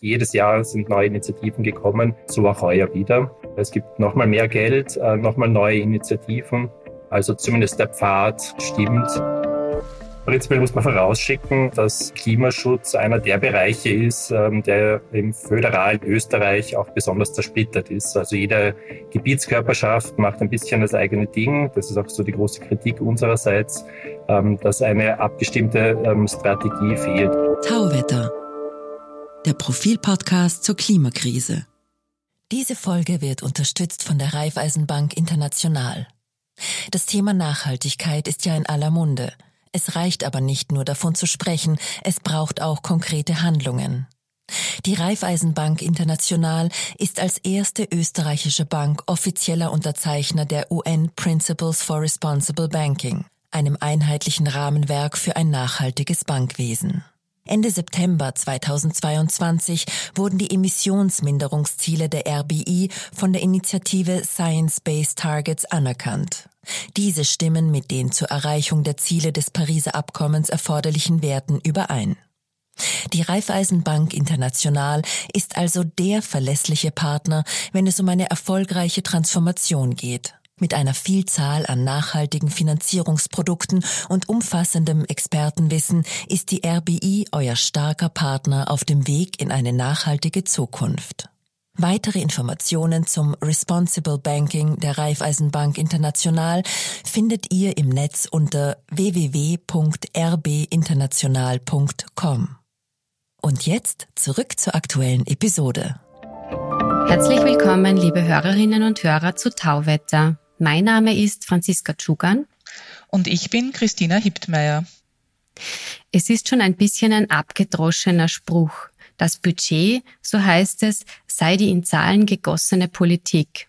Jedes Jahr sind neue Initiativen gekommen, so auch heuer wieder. Es gibt nochmal mehr Geld, äh, nochmal neue Initiativen. Also zumindest der Pfad stimmt. Prinzipiell muss man vorausschicken, dass Klimaschutz einer der Bereiche ist, ähm, der im föderalen Österreich auch besonders zersplittert ist. Also jede Gebietskörperschaft macht ein bisschen das eigene Ding. Das ist auch so die große Kritik unsererseits, ähm, dass eine abgestimmte ähm, Strategie fehlt. Tauwetter der Profilpodcast zur Klimakrise. Diese Folge wird unterstützt von der Raiffeisenbank International. Das Thema Nachhaltigkeit ist ja in aller Munde. Es reicht aber nicht nur davon zu sprechen, es braucht auch konkrete Handlungen. Die Raiffeisenbank International ist als erste österreichische Bank offizieller Unterzeichner der UN Principles for Responsible Banking, einem einheitlichen Rahmenwerk für ein nachhaltiges Bankwesen. Ende September 2022 wurden die Emissionsminderungsziele der RBI von der Initiative Science-Based Targets anerkannt. Diese stimmen mit den zur Erreichung der Ziele des Pariser Abkommens erforderlichen Werten überein. Die Raiffeisenbank International ist also der verlässliche Partner, wenn es um eine erfolgreiche Transformation geht. Mit einer Vielzahl an nachhaltigen Finanzierungsprodukten und umfassendem Expertenwissen ist die RBI euer starker Partner auf dem Weg in eine nachhaltige Zukunft. Weitere Informationen zum Responsible Banking der Raiffeisenbank International findet ihr im Netz unter www.rbinternational.com. Und jetzt zurück zur aktuellen Episode. Herzlich willkommen, liebe Hörerinnen und Hörer zu Tauwetter. Mein Name ist Franziska Tschugan. Und ich bin Christina Hiptmeier. Es ist schon ein bisschen ein abgedroschener Spruch. Das Budget, so heißt es, sei die in Zahlen gegossene Politik.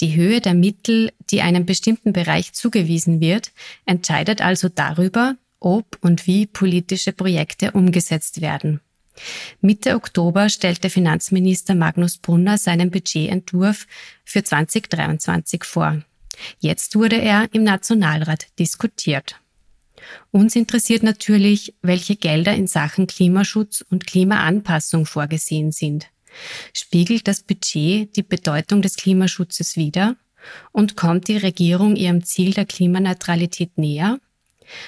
Die Höhe der Mittel, die einem bestimmten Bereich zugewiesen wird, entscheidet also darüber, ob und wie politische Projekte umgesetzt werden. Mitte Oktober stellte Finanzminister Magnus Brunner seinen Budgetentwurf für 2023 vor. Jetzt wurde er im Nationalrat diskutiert. Uns interessiert natürlich, welche Gelder in Sachen Klimaschutz und Klimaanpassung vorgesehen sind. Spiegelt das Budget die Bedeutung des Klimaschutzes wider? Und kommt die Regierung ihrem Ziel der Klimaneutralität näher?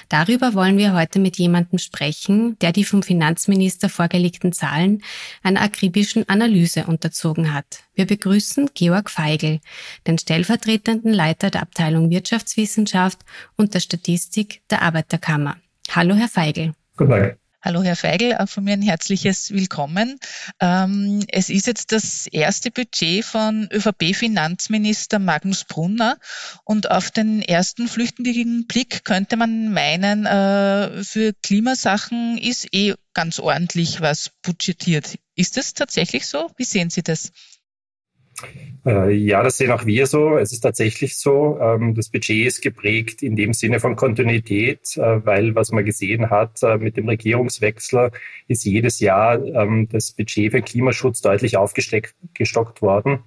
Darüber wollen wir heute mit jemandem sprechen, der die vom Finanzminister vorgelegten Zahlen einer akribischen Analyse unterzogen hat. Wir begrüßen Georg Feigl, den stellvertretenden Leiter der Abteilung Wirtschaftswissenschaft und der Statistik der Arbeiterkammer. Hallo, Herr Feigl. Guten Tag. Hallo Herr Feigl, auch von mir ein herzliches Willkommen. Ähm, es ist jetzt das erste Budget von ÖVP-Finanzminister Magnus Brunner und auf den ersten flüchtigen Blick könnte man meinen, äh, für Klimasachen ist eh ganz ordentlich was budgetiert. Ist das tatsächlich so? Wie sehen Sie das? Äh, ja, das sehen auch wir so. Es ist tatsächlich so. Ähm, das Budget ist geprägt in dem Sinne von Kontinuität, äh, weil was man gesehen hat äh, mit dem Regierungswechsel ist jedes Jahr ähm, das Budget für Klimaschutz deutlich aufgestockt worden.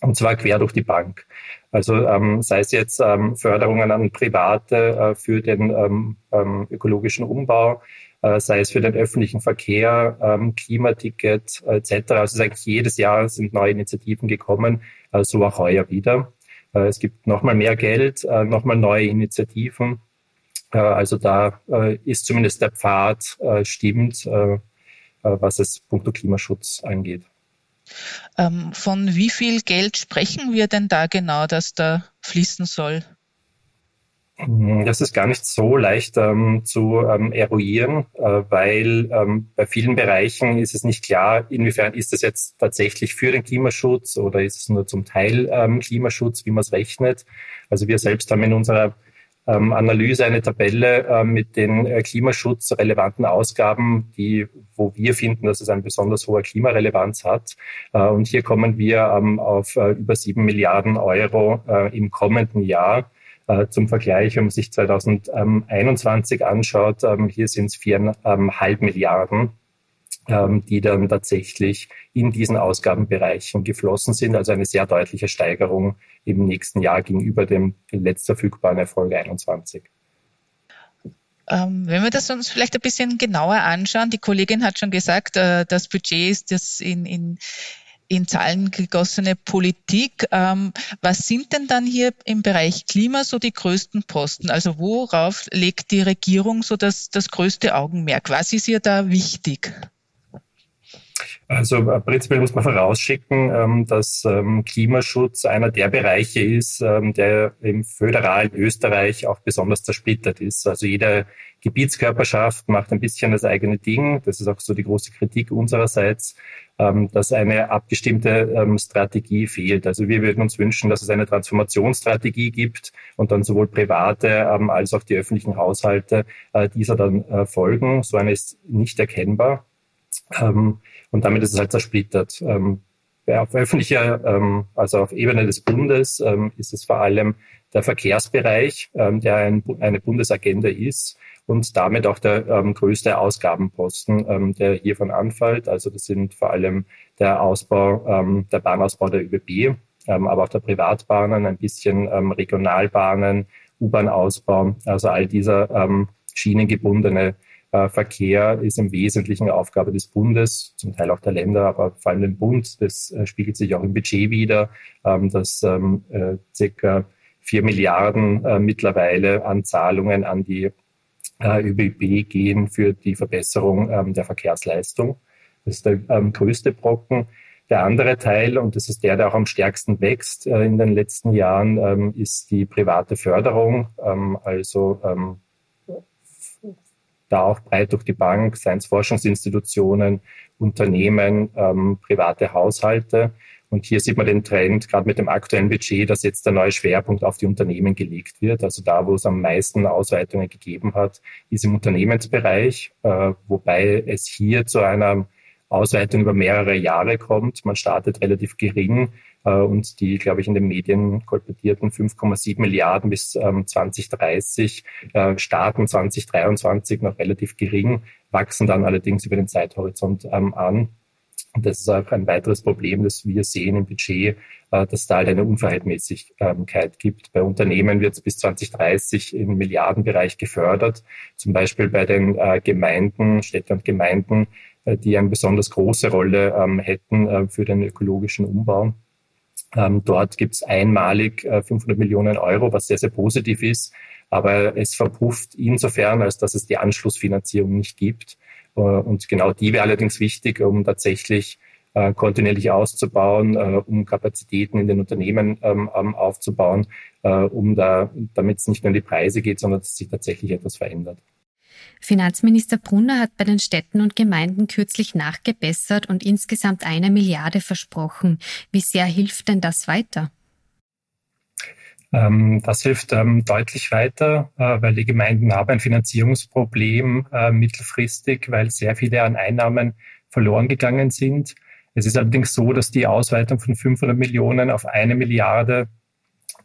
Und zwar quer durch die Bank. Also ähm, sei es jetzt Förderungen an Private für den ökologischen Umbau, sei es für den öffentlichen Verkehr, ähm, Klimaticket etc. Also eigentlich jedes Jahr sind neue Initiativen gekommen, äh, so auch heuer wieder. Äh, es gibt nochmal mehr Geld, äh, nochmal neue Initiativen. Äh, also da äh, ist zumindest der Pfad äh, stimmt, äh, äh, was es punkto Klimaschutz angeht. Ähm, von wie viel Geld sprechen wir denn da genau, dass da fließen soll? Mm, das ist gar nicht so leicht ähm, zu ähm, eruieren, äh, weil ähm, bei vielen Bereichen ist es nicht klar, inwiefern ist das jetzt tatsächlich für den Klimaschutz oder ist es nur zum Teil ähm, Klimaschutz, wie man es rechnet. Also wir selbst haben in unserer ähm, Analyse eine Tabelle äh, mit den äh, klimaschutzrelevanten Ausgaben, die, wo wir finden, dass es eine besonders hohe Klimarelevanz hat. Äh, und hier kommen wir ähm, auf äh, über sieben Milliarden Euro äh, im kommenden Jahr. Äh, zum Vergleich, wenn man sich 2021 anschaut, ähm, hier sind es viereinhalb Milliarden, ähm, die dann tatsächlich in diesen Ausgabenbereichen geflossen sind. Also eine sehr deutliche Steigerung im nächsten Jahr gegenüber dem letzt verfügbaren Erfolg 21. Ähm, wenn wir das uns vielleicht ein bisschen genauer anschauen, die Kollegin hat schon gesagt, äh, das Budget ist das in, in in Zahlen gegossene Politik. Ähm, was sind denn dann hier im Bereich Klima so die größten Posten? Also worauf legt die Regierung so das, das größte Augenmerk? Was ist ihr da wichtig? Also äh, prinzipiell muss man vorausschicken, ähm, dass ähm, Klimaschutz einer der Bereiche ist, ähm, der im föderalen Österreich auch besonders zersplittert ist. Also jede Gebietskörperschaft macht ein bisschen das eigene Ding. Das ist auch so die große Kritik unsererseits, dass eine abgestimmte Strategie fehlt. Also wir würden uns wünschen, dass es eine Transformationsstrategie gibt und dann sowohl private als auch die öffentlichen Haushalte äh, dieser dann äh, folgen. So eine ist nicht erkennbar. Ähm, und damit ist es halt zersplittert. Auf öffentlicher, ähm, also auf Ebene des Bundes, ähm, ist es vor allem der Verkehrsbereich, ähm, der ein, eine Bundesagenda ist und damit auch der ähm, größte Ausgabenposten, ähm, der hiervon anfällt. Also das sind vor allem der Ausbau, ähm, der Bahnausbau der ÖBB, aber auch der Privatbahnen, ein bisschen Regionalbahnen, U-Bahn-Ausbau, also all dieser schienengebundene Verkehr ist im Wesentlichen Aufgabe des Bundes, zum Teil auch der Länder, aber vor allem dem Bund. Das äh, spiegelt sich auch im Budget wieder, ähm, dass ähm, äh, circa vier Milliarden mittlerweile an Zahlungen an die ÖBB gehen für die Verbesserung ähm, der Verkehrsleistung. Das ist der größte Brocken. Der andere Teil, und das ist der, der auch am stärksten wächst in den letzten Jahren, ist die private Förderung, also da auch breit durch die Bank, seien es Forschungsinstitutionen, Unternehmen, ähm, private Haushalte. Und hier sieht man den Trend, gerade mit dem aktuellen Budget, dass jetzt der neue Schwerpunkt auf die Unternehmen gelegt wird. Also da, wo es am meisten Ausweitungen gegeben hat, ist im Unternehmensbereich, äh, wobei es hier zu einer Ausweitung über mehrere Jahre kommt. Man startet relativ gering und die, glaube ich, in den Medien kolportierten 5,7 Milliarden bis ähm, 2030 äh, starten 2023 noch relativ gering, wachsen dann allerdings über den Zeithorizont ähm, an. Und das ist auch ein weiteres Problem, das wir sehen im Budget, äh, dass da halt eine Unverhältnismäßigkeit gibt. Bei Unternehmen wird es bis 2030 im Milliardenbereich gefördert. Zum Beispiel bei den äh, Gemeinden, Städte und Gemeinden, äh, die eine besonders große Rolle ähm, hätten für den ökologischen Umbau. Ähm, dort gibt es einmalig äh, 500 Millionen Euro, was sehr, sehr positiv ist. Aber es verpufft insofern, als dass es die Anschlussfinanzierung nicht gibt. Äh, und genau die wäre allerdings wichtig, um tatsächlich äh, kontinuierlich auszubauen, äh, um Kapazitäten in den Unternehmen ähm, ähm aufzubauen, äh, um da, damit es nicht nur um die Preise geht, sondern dass sich tatsächlich etwas verändert. Finanzminister Brunner hat bei den Städten und Gemeinden kürzlich nachgebessert und insgesamt eine Milliarde versprochen. Wie sehr hilft denn das weiter? Ähm, das hilft ähm, deutlich weiter, äh, weil die Gemeinden haben ein Finanzierungsproblem äh, mittelfristig, weil sehr viele an Einnahmen verloren gegangen sind. Es ist allerdings so, dass die Ausweitung von 500 Millionen auf eine Milliarde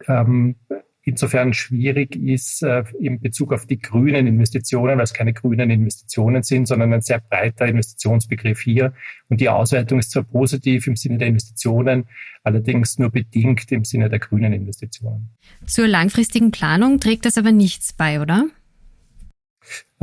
ähm, insofern schwierig ist äh, in Bezug auf die grünen Investitionen, weil es keine grünen Investitionen sind, sondern ein sehr breiter Investitionsbegriff hier. Und die Ausweitung ist zwar positiv im Sinne der Investitionen, allerdings nur bedingt im Sinne der grünen Investitionen. Zur langfristigen Planung trägt das aber nichts bei, oder?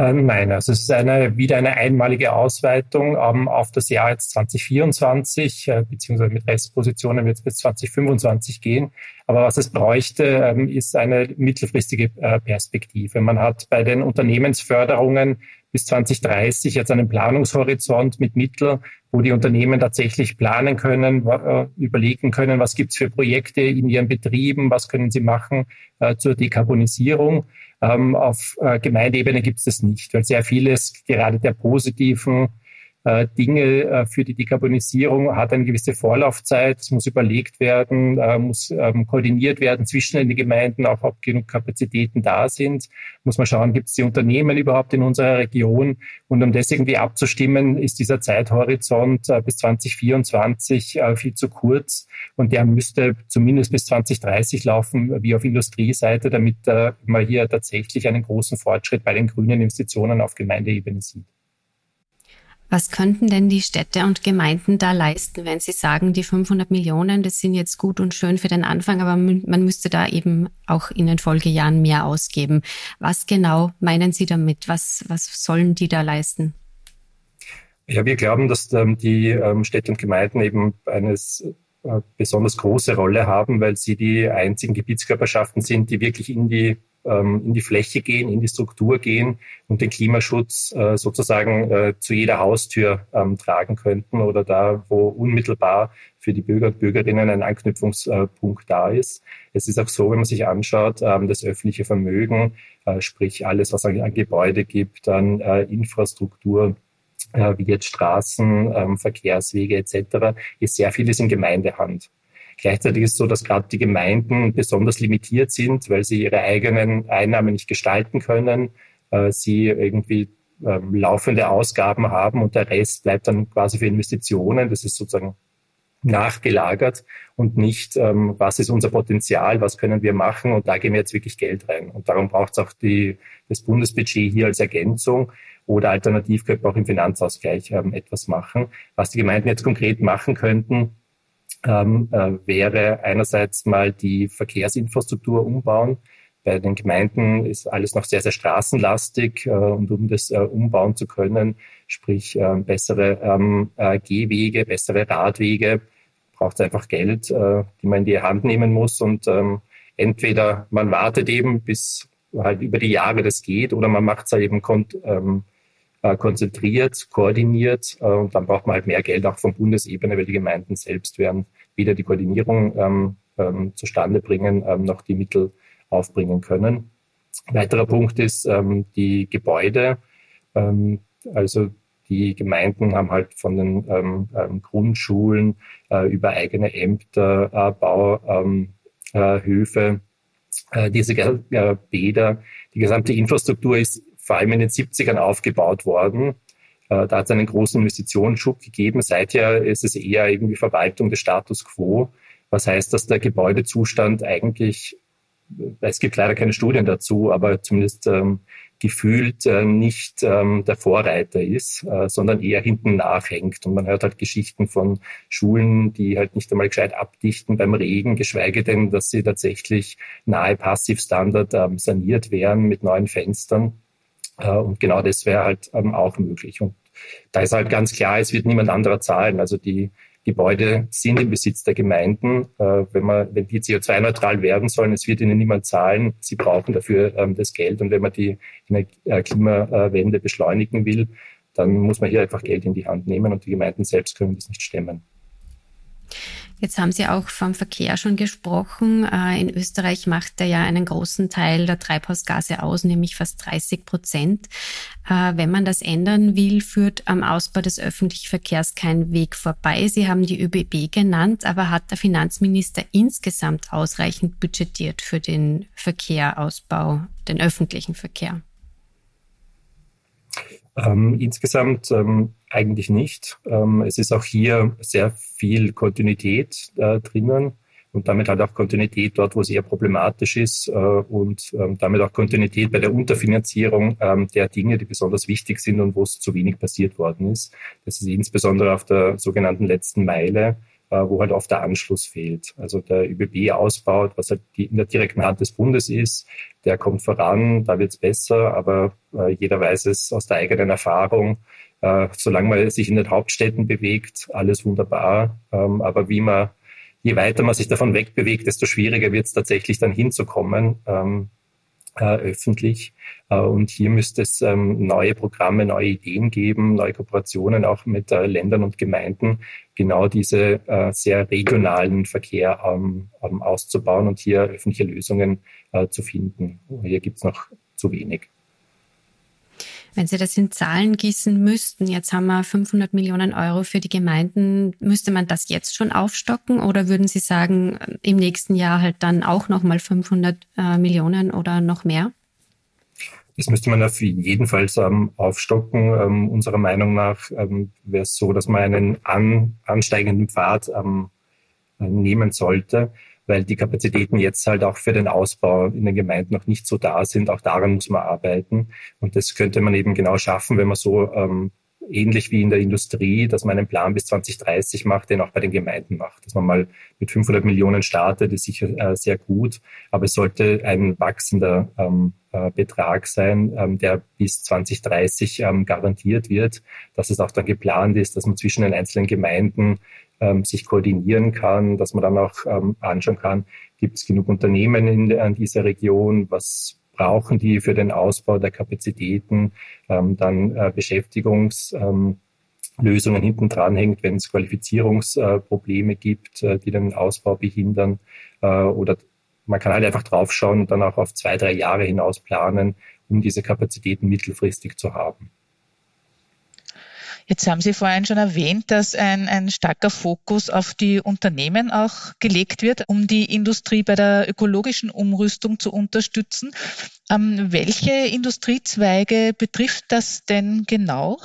Äh, nein, also es ist eine, wieder eine einmalige Ausweitung ähm, auf das Jahr jetzt 2024, äh, beziehungsweise mit Restpositionen wird es bis 2025 gehen. Aber was es bräuchte, ähm, ist eine mittelfristige äh, Perspektive. Man hat bei den Unternehmensförderungen bis 2030 jetzt einen Planungshorizont mit Mitteln, wo die Unternehmen tatsächlich planen können, überlegen können, was gibt's für Projekte in ihren Betrieben, was können sie machen zur Dekarbonisierung. Ähm, auf äh, Gemeindeebene gibt es das nicht, weil sehr vieles gerade der positiven äh, Dinge äh, für die Dekarbonisierung hat eine gewisse Vorlaufzeit. Es muss überlegt werden, äh, muss ähm, koordiniert werden zwischen den Gemeinden, auch ob genug Kapazitäten da sind. Muss man schauen, gibt es die Unternehmen überhaupt in unserer Region? Und um das irgendwie abzustimmen, ist dieser Zeithorizont bis 2024 viel zu kurz. Und der müsste zumindest bis 2030 laufen, wie auf Industrieseite, damit man hier tatsächlich einen großen Fortschritt bei den grünen Investitionen auf Gemeindeebene sieht. Was könnten denn die Städte und Gemeinden da leisten, wenn Sie sagen, die 500 Millionen, das sind jetzt gut und schön für den Anfang, aber man müsste da eben auch in den Folgejahren mehr ausgeben. Was genau meinen Sie damit? Was, was sollen die da leisten? Ja, wir glauben, dass ähm, die ähm, Städte und Gemeinden eben eine äh, besonders große Rolle haben, weil sie die einzigen Gebietskörperschaften sind, die wirklich in die ähm, in die Fläche gehen, in die Struktur gehen und den Klimaschutz äh, sozusagen äh, zu jeder Haustür ähm, tragen könnten oder da, wo unmittelbar für die Bürger und Bürgerinnen ein Anknüpfungspunkt da ist. Es ist auch so, wenn man sich anschaut, ähm, das öffentliche Vermögen, äh, sprich alles, was an Gebäude gibt, an Infrastruktur, wie jetzt Straßen, Verkehrswege etc., ist sehr vieles in Gemeindehand. Gleichzeitig ist es so, dass gerade die Gemeinden besonders limitiert sind, weil sie ihre eigenen Einnahmen nicht gestalten können. Äh, sie irgendwie ähm, laufende Ausgaben haben und der Rest bleibt dann quasi für Investitionen. Das ist sozusagen nachgelagert und nicht, ähm, was ist unser Potenzial, was können wir machen und da gehen wir jetzt wirklich Geld rein. Und darum braucht es auch die, das Bundesbudget hier als Ergänzung oder alternativ könnte man auch im Finanzausgleich ähm, etwas machen. Was die Gemeinden jetzt konkret machen könnten, ähm, äh, wäre einerseits mal die Verkehrsinfrastruktur umbauen. Bei den Gemeinden ist alles noch sehr, sehr straßenlastig äh, und um das äh, umbauen zu können, sprich äh, bessere ähm, äh, Gehwege, bessere Radwege, braucht es einfach Geld, äh, die man in die Hand nehmen muss und ähm, entweder man wartet eben, bis halt über die Jahre das geht oder man macht es halt eben ähm, äh, konzentriert, koordiniert äh, und dann braucht man halt mehr Geld auch von Bundesebene, weil die Gemeinden selbst werden weder die Koordinierung ähm, ähm, zustande bringen, ähm, noch die Mittel aufbringen können. weiterer Punkt ist ähm, die Gebäude. Ähm, also die Gemeinden haben halt von den ähm, ähm, Grundschulen äh, über eigene Ämter, äh, Bauhöfe, äh, äh, diese äh, Bäder, die gesamte Infrastruktur ist vor allem in den 70ern aufgebaut worden. Äh, da hat es einen großen Investitionsschub gegeben. Seither ist es eher irgendwie Verwaltung des Status quo. Was heißt, dass der Gebäudezustand eigentlich, äh, es gibt leider keine Studien dazu, aber zumindest ähm, gefühlt äh, nicht ähm, der Vorreiter ist, äh, sondern eher hinten nachhängt. Und man hört halt Geschichten von Schulen, die halt nicht einmal gescheit abdichten beim Regen, geschweige denn, dass sie tatsächlich nahe Passivstandard ähm, saniert wären mit neuen Fenstern. Und genau das wäre halt ähm, auch möglich. Und da ist halt ganz klar, es wird niemand anderer zahlen. Also die Gebäude sind im Besitz der Gemeinden. Äh, wenn, man, wenn die CO2-neutral werden sollen, es wird ihnen niemand zahlen. Sie brauchen dafür ähm, das Geld. Und wenn man die äh, Klimawende beschleunigen will, dann muss man hier einfach Geld in die Hand nehmen und die Gemeinden selbst können das nicht stemmen. Jetzt haben Sie auch vom Verkehr schon gesprochen. Äh, in Österreich macht er ja einen großen Teil der Treibhausgase aus, nämlich fast 30 Prozent. Äh, wenn man das ändern will, führt am Ausbau des öffentlichen Verkehrs kein Weg vorbei. Sie haben die ÖBB genannt, aber hat der Finanzminister insgesamt ausreichend budgetiert für den Verkehrausbau, den öffentlichen Verkehr? Ähm, insgesamt ähm, eigentlich nicht. Ähm, es ist auch hier sehr viel Kontinuität äh, drinnen und damit halt auch Kontinuität dort, wo es eher problematisch ist äh, und ähm, damit auch Kontinuität bei der Unterfinanzierung ähm, der Dinge, die besonders wichtig sind und wo es zu wenig passiert worden ist. Das ist insbesondere auf der sogenannten letzten Meile wo halt oft der Anschluss fehlt. Also der ÖBB ausbaut, was halt in der direkten Hand des Bundes ist, der kommt voran, da wird's besser, aber äh, jeder weiß es aus der eigenen Erfahrung. Äh, solange man sich in den Hauptstädten bewegt, alles wunderbar. Ähm, aber wie man, je weiter man sich davon wegbewegt, desto schwieriger wird es tatsächlich dann hinzukommen. Ähm, äh, öffentlich. Äh, und hier müsste es ähm, neue Programme, neue Ideen geben, neue Kooperationen auch mit äh, Ländern und Gemeinden, genau diese äh, sehr regionalen Verkehr ähm, ähm, auszubauen und hier öffentliche Lösungen äh, zu finden. Hier gibt es noch zu wenig. Wenn Sie das in Zahlen gießen müssten, jetzt haben wir 500 Millionen Euro für die Gemeinden, müsste man das jetzt schon aufstocken oder würden Sie sagen, im nächsten Jahr halt dann auch nochmal 500 äh, Millionen oder noch mehr? Das müsste man auf jeden Fall aufstocken. Ähm, unserer Meinung nach ähm, wäre es so, dass man einen an, ansteigenden Pfad ähm, nehmen sollte weil die Kapazitäten jetzt halt auch für den Ausbau in den Gemeinden noch nicht so da sind. Auch daran muss man arbeiten. Und das könnte man eben genau schaffen, wenn man so ähm, ähnlich wie in der Industrie, dass man einen Plan bis 2030 macht, den auch bei den Gemeinden macht. Dass man mal mit 500 Millionen startet, ist sicher äh, sehr gut, aber es sollte ein wachsender ähm, äh, Betrag sein, ähm, der bis 2030 ähm, garantiert wird, dass es auch dann geplant ist, dass man zwischen den einzelnen Gemeinden ähm, sich koordinieren kann, dass man dann auch ähm, anschauen kann, gibt es genug Unternehmen in, in dieser Region, was brauchen die für den Ausbau der Kapazitäten, ähm, dann äh, Beschäftigungslösungen ähm, hinten dran hängt, wenn es Qualifizierungsprobleme äh, gibt, äh, die den Ausbau behindern. Äh, oder man kann halt einfach draufschauen und dann auch auf zwei, drei Jahre hinaus planen, um diese Kapazitäten mittelfristig zu haben. Jetzt haben Sie vorhin schon erwähnt, dass ein, ein starker Fokus auf die Unternehmen auch gelegt wird, um die Industrie bei der ökologischen Umrüstung zu unterstützen. Ähm, welche Industriezweige betrifft das denn genau?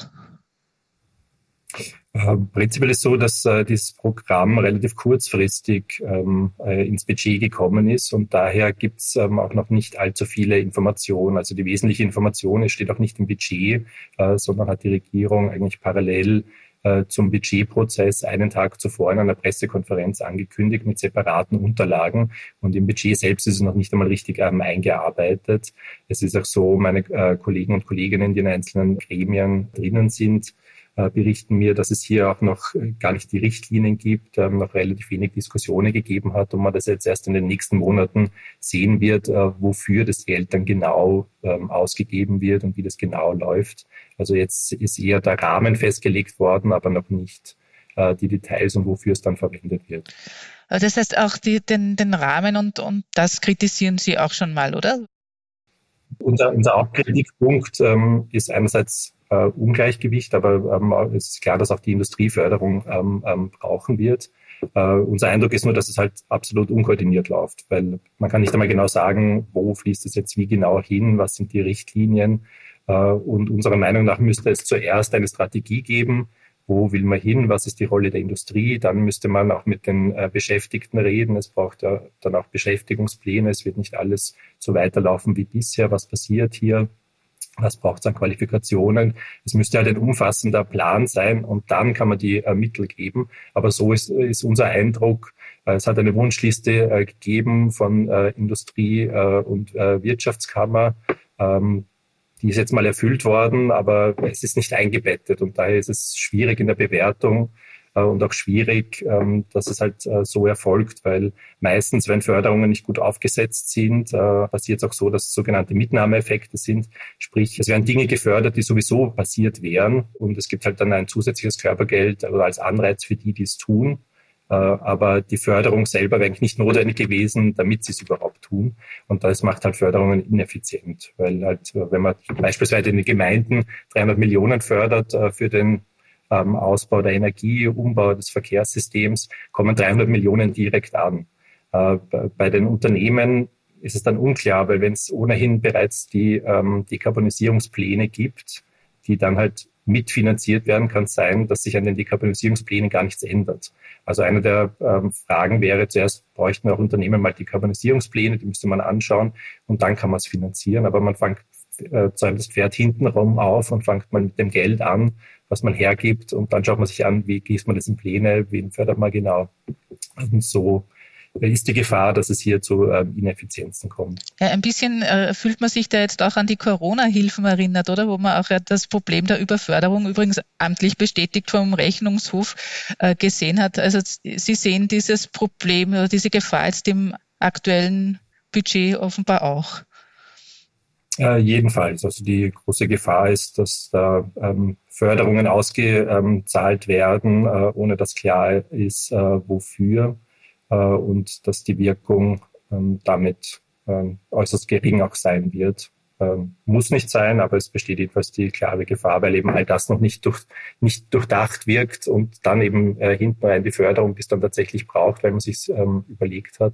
Äh, prinzipiell ist so, dass äh, dieses Programm relativ kurzfristig ähm, äh, ins Budget gekommen ist und daher gibt es ähm, auch noch nicht allzu viele Informationen. Also die wesentliche Information steht auch nicht im Budget, äh, sondern hat die Regierung eigentlich parallel äh, zum Budgetprozess einen Tag zuvor in einer Pressekonferenz angekündigt mit separaten Unterlagen. Und im Budget selbst ist es noch nicht einmal richtig ähm, eingearbeitet. Es ist auch so, meine äh, Kollegen und Kolleginnen, die in einzelnen Gremien drinnen sind, berichten mir, dass es hier auch noch äh, gar nicht die Richtlinien gibt, ähm, noch relativ wenig Diskussionen gegeben hat und man das jetzt erst in den nächsten Monaten sehen wird, äh, wofür das Geld dann genau ähm, ausgegeben wird und wie das genau läuft. Also jetzt ist eher der Rahmen festgelegt worden, aber noch nicht die Details und wofür es dann verwendet wird. Das heißt auch die, den, den Rahmen und, und das kritisieren Sie auch schon mal, oder? Unser, unser Hauptkritikpunkt ähm, ist einerseits äh, Ungleichgewicht, aber ähm, es ist klar, dass auch die Industrieförderung ähm, ähm, brauchen wird. Äh, unser Eindruck ist nur, dass es halt absolut unkoordiniert läuft, weil man kann nicht einmal genau sagen, wo fließt es jetzt wie genau hin, was sind die Richtlinien. Äh, und unserer Meinung nach müsste es zuerst eine Strategie geben, wo will man hin, was ist die Rolle der Industrie. Dann müsste man auch mit den äh, Beschäftigten reden. Es braucht ja dann auch Beschäftigungspläne. Es wird nicht alles so weiterlaufen wie bisher. Was passiert hier? Was braucht es an Qualifikationen? Es müsste halt ein umfassender Plan sein und dann kann man die äh, Mittel geben. Aber so ist, ist unser Eindruck. Äh, es hat eine Wunschliste äh, gegeben von äh, Industrie und Wirtschaftskammer. Ähm, die ist jetzt mal erfüllt worden, aber es ist nicht eingebettet und daher ist es schwierig in der Bewertung äh, und auch schwierig, ähm, dass es halt äh, so erfolgt, weil meistens, wenn Förderungen nicht gut aufgesetzt sind, äh, passiert es auch so, dass es sogenannte Mitnahmeeffekte sind. Sprich, es werden Dinge gefördert, die sowieso passiert wären und es gibt halt dann ein zusätzliches Körpergeld oder als Anreiz für die, die es tun. Aber die Förderung selber wäre eigentlich nicht notwendig gewesen, damit sie es überhaupt tun. Und das macht halt Förderungen ineffizient, weil halt, wenn man beispielsweise in den Gemeinden 300 Millionen fördert für den ähm, Ausbau der Energie, Umbau des Verkehrssystems, kommen 300 Millionen direkt an. Äh, bei den Unternehmen ist es dann unklar, weil wenn es ohnehin bereits die ähm, Dekarbonisierungspläne gibt, die dann halt mitfinanziert werden, kann sein, dass sich an den Dekarbonisierungsplänen gar nichts ändert. Also eine der ähm, Fragen wäre, zuerst bräuchten auch Unternehmen mal Dekarbonisierungspläne, die müsste man anschauen und dann kann man es finanzieren. Aber man fängt äh, das Pferd hintenrum auf und fängt mal mit dem Geld an was man hergibt und dann schaut man sich an, wie gießt man das in Pläne, wen fördert man genau. Und so ist die Gefahr, dass es hier zu äh, Ineffizienzen kommt. Ja, ein bisschen äh, fühlt man sich da jetzt auch an die Corona-Hilfen erinnert, oder? Wo man auch das Problem der Überförderung übrigens amtlich bestätigt vom Rechnungshof äh, gesehen hat. Also Sie sehen dieses Problem oder diese Gefahr jetzt im aktuellen Budget offenbar auch. Äh, jedenfalls. Also die große Gefahr ist, dass da ähm, Förderungen ausgezahlt werden, äh, ohne dass klar ist, äh, wofür äh, und dass die Wirkung ähm, damit ähm, äußerst gering auch sein wird. Ähm, muss nicht sein, aber es besteht jedenfalls die klare Gefahr, weil eben all das noch nicht, durch, nicht durchdacht wirkt und dann eben äh, hinten rein die Förderung, die es dann tatsächlich braucht, weil man sich überlegt hat,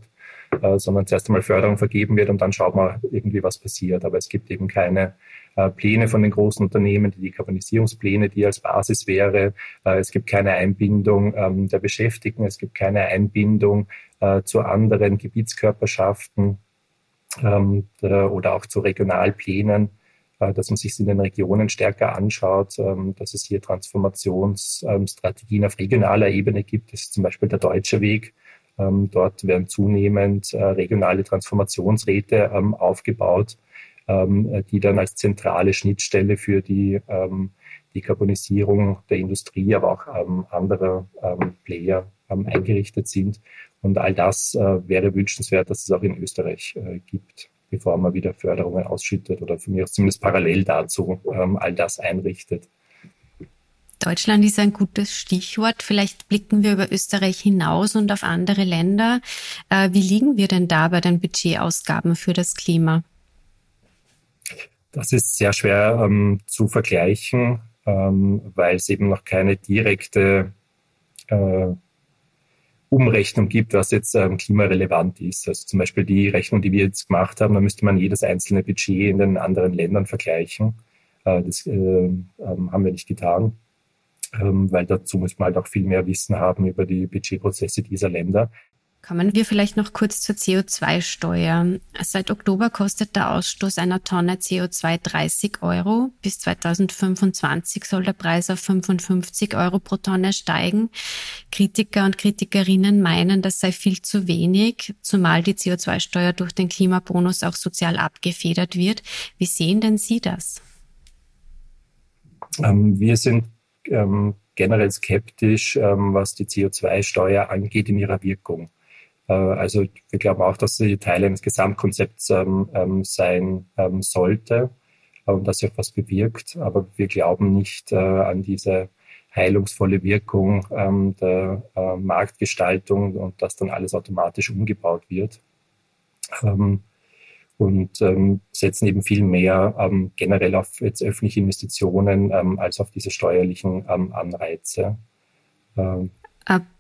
äh, sondern zuerst einmal Förderung vergeben wird und dann schaut man irgendwie, was passiert. Aber es gibt eben keine äh, Pläne von den großen Unternehmen, die Dekarbonisierungspläne, die als Basis wäre. Äh, es gibt keine Einbindung ähm, der Beschäftigten, es gibt keine Einbindung äh, zu anderen Gebietskörperschaften ähm, oder auch zu Regionalplänen. äh, dass man sich in den Regionen stärker anschaut, ähm, dass es hier Transformationsstrategien auf regionaler Ebene gibt. Das ist zum Beispiel der deutsche Weg. Ähm, dort werden zunehmend äh, regionale Transformationsräte ähm, aufgebaut, die dann als zentrale Schnittstelle für die Dekarbonisierung der Industrie, aber auch anderer Player eingerichtet sind. Und all das äh, wäre wünschenswert, dass es auch in Österreich gibt bevor man wieder Förderungen ausschüttet oder für mich auch zumindest parallel dazu ähm, all das einrichtet. Deutschland ist ein gutes Stichwort. Vielleicht blicken wir über Österreich hinaus und auf andere Länder. Äh, wie liegen wir denn da bei den Budgetausgaben für das Klima? Das ist sehr schwer ähm, zu vergleichen, ähm, weil es eben noch keine direkte äh, Umrechnung gibt, was jetzt ähm, klimarelevant ist. Also zum Beispiel die Rechnung, die wir jetzt gemacht haben, da müsste man jedes einzelne Budget in den anderen Ländern vergleichen. Äh, das äh, ähm, haben wir nicht getan, ähm, weil dazu muss man halt auch viel mehr Wissen haben über die Budgetprozesse dieser Länder. Kommen wir vielleicht noch kurz zur CO2-Steuer. Seit Oktober kostet der Ausstoß einer Tonne CO2 30 Euro. Bis 2025 soll der Preis auf 55 Euro pro Tonne steigen. Kritiker und Kritikerinnen meinen, das sei viel zu wenig, zumal die CO2-Steuer durch den Klimabonus auch sozial abgefedert wird. Wie sehen denn Sie das? Ähm, wir sind ähm, generell skeptisch, ähm, was die CO2-Steuer angeht in ihrer Wirkung. Äh, also wir glauben auch, dass sie Teil eines Gesamtkonzepts ähm, ähm, sein ähm, sollte und dass sie auch was bewirkt. Aber wir glauben nicht äh, an diese heilungsvolle Wirkung ähm, der äh, Marktgestaltung und dass dann alles automatisch umgebaut wird. Ähm, und ähm, setzen eben viel mehr ähm, generell auf jetzt öffentliche Investitionen ähm, als auf diese steuerlichen ähm, Anreize. Ähm,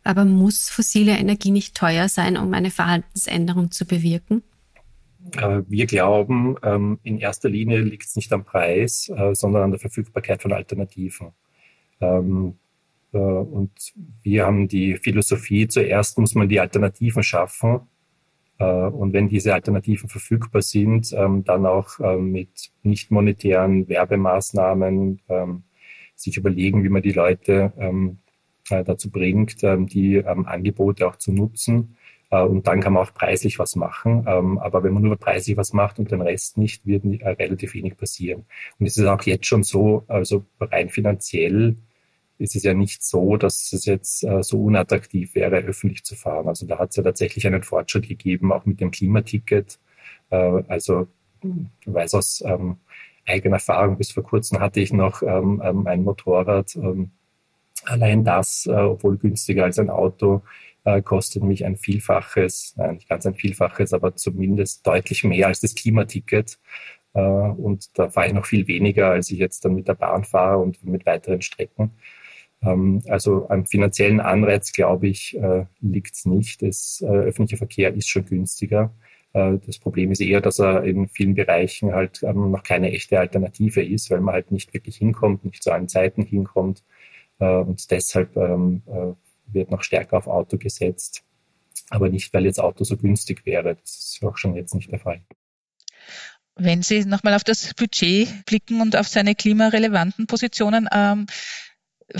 aber muss fossile Energie nicht teuer sein, um eine Verhaltensänderung zu bewirken? Äh, wir glauben, ähm, in erster Linie liegt es nicht am Preis, äh, sondern an der Verfügbarkeit von Alternativen. Äh, und wir haben die Philosophie, zuerst muss man die Alternativen schaffen. Und wenn diese Alternativen verfügbar sind, ähm, dann auch mit nicht monetären Werbemaßnahmen sich überlegen, wie man die Leute äh, dazu bringt, ähm, die ähm, Angebote auch zu nutzen. Äh, und dann kann man auch preislich was machen. Ähm, aber wenn man nur preislich was macht und den Rest nicht, wird äh, relativ wenig passieren. Und es ist auch jetzt schon so, also rein finanziell ist es ja nicht so, dass es jetzt so unattraktiv wäre, öffentlich zu fahren. Also da hat es ja tatsächlich einen Fortschritt gegeben, auch mit dem Klimaticket. also ich weiß aus ähm, eigener Erfahrung, bis vor kurzem hatte ich noch ähm, ein Motorrad, ähm, Allein das, äh, obwohl günstiger als ein Auto, äh, kostet mich ein Vielfaches, nein, nicht ganz ein Vielfaches, aber zumindest deutlich mehr als das Klimaticket. Äh, und da fahre ich noch viel weniger, als ich jetzt dann mit der Bahn fahre und mit weiteren Strecken. Ähm, also am finanziellen Anreiz, glaube ich, äh, liegt es nicht. Das äh, öffentliche Verkehr ist schon günstiger. Äh, das Problem ist eher, dass er in vielen Bereichen halt ähm, noch keine echte Alternative ist, weil man halt nicht wirklich hinkommt, nicht zu allen Zeiten hinkommt und deshalb ähm, äh, wird noch stärker auf Auto gesetzt. Aber nicht, weil jetzt Auto so günstig wäre. Das ist auch schon jetzt nicht der Fall. Wenn Sie nochmal auf das Budget blicken und auf seine klimarelevanten Positionen, ähm,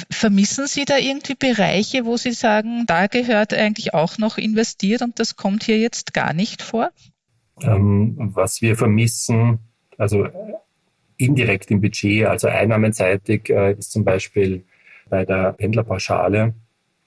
vermissen Sie da irgendwie Bereiche, wo Sie sagen, da gehört eigentlich auch noch investiert und das kommt hier jetzt gar nicht vor? Ähm, was wir vermissen, also indirekt im Budget, also einnahmenseitig äh, ist zum Beispiel bei der Pendlerpauschale,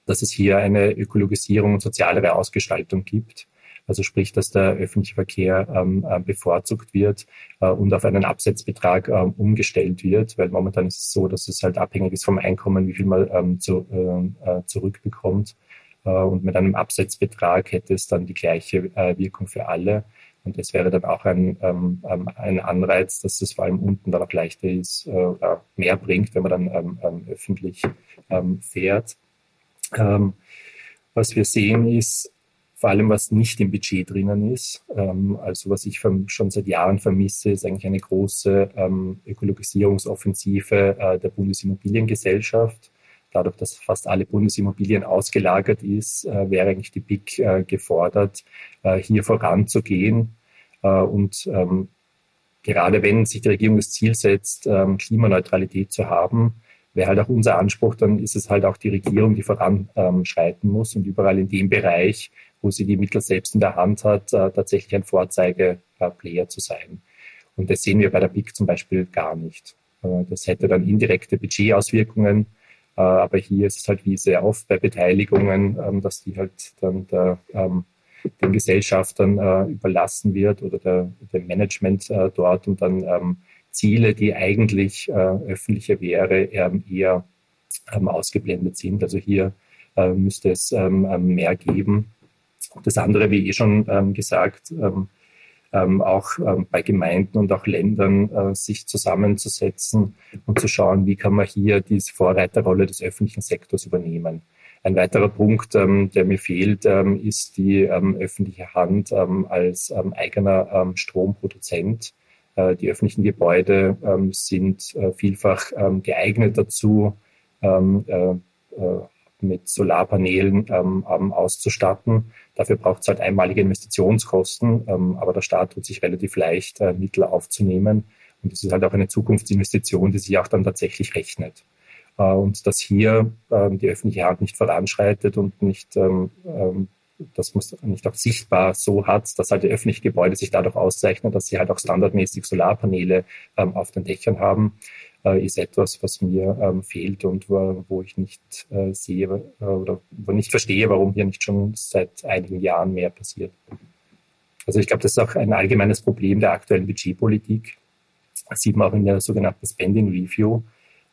dass es hier eine Ökologisierung und sozialere Ausgestaltung gibt. Also sprich, dass der öffentliche Verkehr ähm, äh, bevorzugt wird äh, und auf einen Absetzbetrag ähm, umgestellt wird, weil momentan ist es so, dass es halt abhängig ist vom Einkommen, wie viel man ähm, zu, äh, äh zurückbekommt. Äh, und mit einem Absetzbetrag hätte es dann die gleiche äh, Wirkung für alle. Und das wäre dann auch ein, ähm, ähm, ein Anreiz, dass es vor allem unten dann auch leichter ist, äh, mehr bringt, wenn man dann ähm, ähm, öffentlich ähm, fährt. Ähm, was wir sehen ist, vor allem was nicht im Budget drinnen ist, ähm, also was ich schon seit Jahren vermisse, ist eigentlich eine große ähm, Ökologisierungsoffensive äh, der Bundesimmobiliengesellschaft. Dadurch, dass fast alle Bundesimmobilien ausgelagert ist, äh, wäre eigentlich die BIC äh, gefordert, äh, hier voranzugehen. Und ähm, gerade wenn sich die Regierung das Ziel setzt, ähm, Klimaneutralität zu haben, wäre halt auch unser Anspruch, dann ist es halt auch die Regierung, die voranschreiten muss und überall in dem Bereich, wo sie die Mittel selbst in der Hand hat, äh, tatsächlich ein Vorzeigeplayer zu sein. Und das sehen wir bei der BIC zum Beispiel gar nicht. Äh, das hätte dann indirekte Budgetauswirkungen, äh, aber hier ist es halt wie sehr oft bei Beteiligungen, ähm, dass die halt dann der, ähm, den Gesellschaftern überlassen wird oder der, dem Management dort und dann ähm, Ziele, die eigentlich öffentliche wäre, eher ausgeblendet sind. Also hier müsste es mehr geben. Das andere, wie eh schon gesagt, ähm, auch ähm, bei Gemeinden und auch Ländern äh, sich zusammenzusetzen und zu schauen, wie kann man hier diese Vorreiterrolle des öffentlichen Sektors übernehmen. Ein weiterer Punkt, ähm, der mir fehlt, ähm, ist die ähm, öffentliche Hand ähm, als ähm, eigener ähm, Stromproduzent. Äh, die öffentlichen Gebäude ähm, sind äh, vielfach ähm, geeignet dazu, ähm, äh, mit Solarpanelen auszustatten. Dafür braucht es halt einmalige Investitionskosten, aber der Staat tut sich relativ leicht, Mittel aufzunehmen. Und das ist halt auch eine Zukunftsinvestition, die sich auch dann tatsächlich rechnet. Und dass hier die öffentliche Hand nicht voranschreitet und nicht man es nicht auch sichtbar so hat, dass halt die öffentlichen Gebäude sich dadurch auszeichnen, dass sie halt auch standardmäßig Solarpaneele ähm, auf den Dächern haben äh, ist etwas, was mir ähm, fehlt und wo, wo ich nicht äh, sehe äh, oder wo nicht verstehe, warum hier nicht schon seit einigen Jahren mehr passiert. Also ich glaube, das ist auch ein allgemeines Problem der aktuellen Budgetpolitik. Das sieht man auch in der sogenannten Spending Review,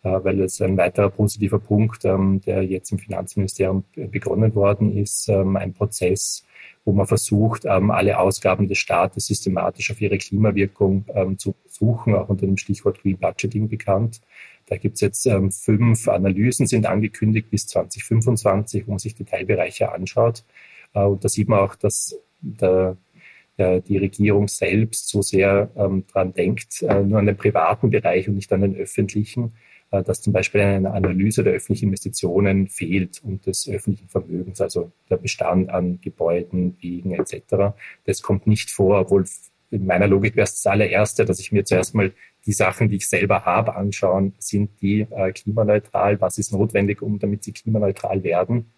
weil es ein weiterer positiver Punkt, ähm, der jetzt im Finanzministerium begonnen worden ist, ähm, ein Prozess, wo man versucht, ähm, alle Ausgaben des Staates systematisch auf ihre Klimawirkung zu suchen, auch unter dem Stichwort Green Budgeting bekannt. Da gibt es jetzt fünf Analysen, sind angekündigt bis 2025, wo man sich die Teilbereiche anschaut. Äh, und da sieht man auch, dass der, die Regierung selbst so sehr ähm, dran denkt, äh, nur an den privaten Bereich und nicht an den öffentlichen äh, dass zum Beispiel eine Analyse der öffentlichen Investitionen fehlt und des öffentlichen Vermögens, also der Bestand an Gebäuden, Wegen etc. Das kommt nicht vor, obwohl in meiner Logik wäre es das allererste, dass ich mir zuerst mal die Sachen, die ich selber habe, anschauen, sind die äh, klimaneutral, was ist notwendig, um damit sie klimaneutral werden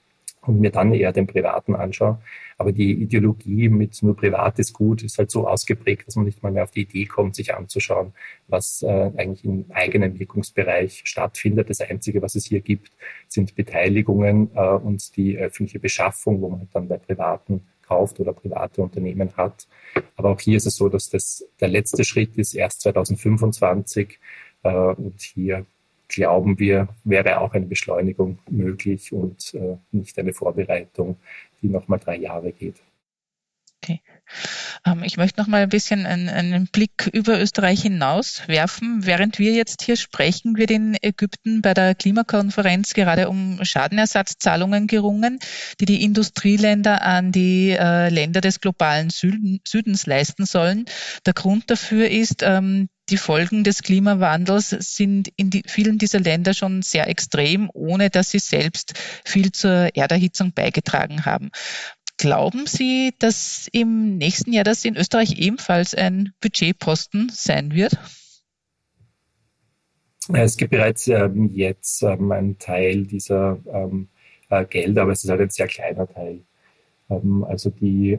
und mir dann eher den Privaten anschaue. Aber die Ideologie mit nur Privat ist gut ist halt so ausgeprägt, dass man nicht mal mehr auf die Idee kommt, sich anzuschauen, was äh, eigentlich im eigenen Wirkungsbereich stattfindet. Das Einzige, was es hier gibt, sind Beteiligungen äh, und die öffentliche Beschaffung, wo man halt dann bei Privaten kauft oder private Unternehmen hat. Aber auch hier ist es so, dass das der letzte Schritt ist, erst 2025. Äh, und hier glauben wir, wäre auch eine Beschleunigung möglich und äh, nicht eine Vorbereitung, die nochmal drei Jahre geht. Okay. Ähm, ich möchte noch mal ein bisschen einen, einen, Blick über Österreich hinaus werfen. Während wir jetzt hier sprechen, wird in Ägypten bei der Klimakonferenz gerade um Schadenersatzzahlungen gerungen, die die Industrieländer an die äh, Länder des globalen Süden, Südens leisten sollen. Der Grund dafür ist, ähm, die Folgen des Klimawandels sind in die, vielen dieser Länder schon sehr extrem, ohne dass sie selbst viel zur Erderhitzung beigetragen haben. Glauben Sie, dass im nächsten Jahr das in Österreich ebenfalls ein Budgetposten sein wird? Es gibt bereits ähm, jetzt ähm, einen Teil dieser ähm, äh, Gelder, aber es ist halt ein sehr kleiner Teil. Ähm, also die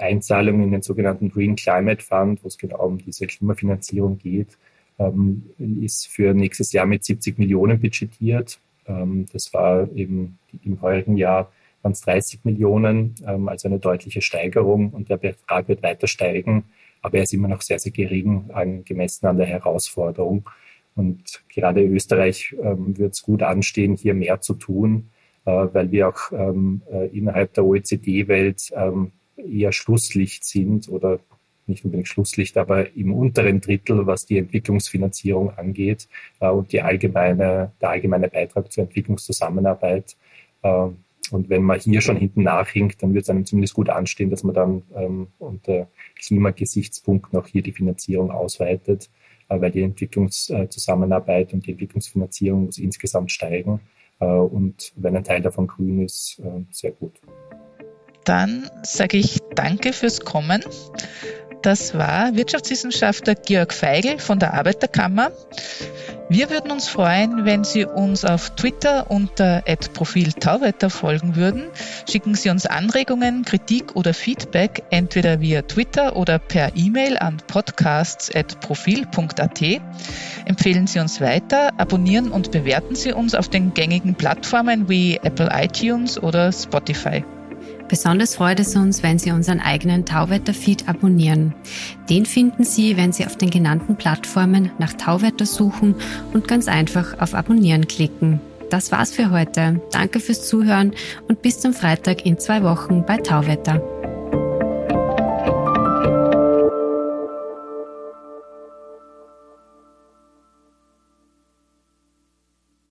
ähm, Einzahlung in den sogenannten Green Climate Fund, wo es genau um diese Klimafinanzierung geht, ähm, ist für nächstes Jahr mit 70 Millionen budgetiert. das war eben im heurigen Jahr waren es 30 Millionen, also eine deutliche Steigerung und der Betrag wird weiter steigen, aber er ist immer noch sehr, sehr gering gemessen an der Herausforderung. Und gerade Österreich wird es gut anstehen, hier mehr zu tun äh, weil wir auch ähm, äh, innerhalb der OECD-Welt ähm, eher Schlusslicht sind oder nicht unbedingt Schlusslicht, aber im unteren Drittel, was die Entwicklungsfinanzierung angeht äh, und die allgemeine, der allgemeine Beitrag zur Entwicklungszusammenarbeit. Und wenn man hier schon hinten nachhinkt, dann wird es einem zumindest gut anstehen, dass man dann ähm, unter Klimagesichtspunkten auch hier die Finanzierung ausweitet, äh, weil die Entwicklungszusammenarbeit und die Entwicklungsfinanzierung muss insgesamt steigen. Äh, und wenn ein Teil davon grün ist, äh, sehr gut. Dann sage ich danke fürs Kommen. Das war Wirtschaftswissenschaftler Georg Feigl von der Arbeiterkammer. Wir würden uns freuen, wenn Sie uns auf Twitter unter Profil Tauwetter folgen würden. Schicken Sie uns Anregungen, Kritik oder Feedback entweder via Twitter oder per E-Mail an podcasts.profil.at. Empfehlen Sie uns weiter, abonnieren und bewerten Sie uns auf den gängigen Plattformen wie Apple iTunes oder Spotify. Besonders freut es uns, wenn Sie unseren eigenen Tauwetter-Feed abonnieren. Den finden Sie, wenn Sie auf den genannten Plattformen nach Tauwetter suchen und ganz einfach auf Abonnieren klicken. Das war's für heute. Danke fürs Zuhören und bis zum Freitag in zwei Wochen bei Tauwetter.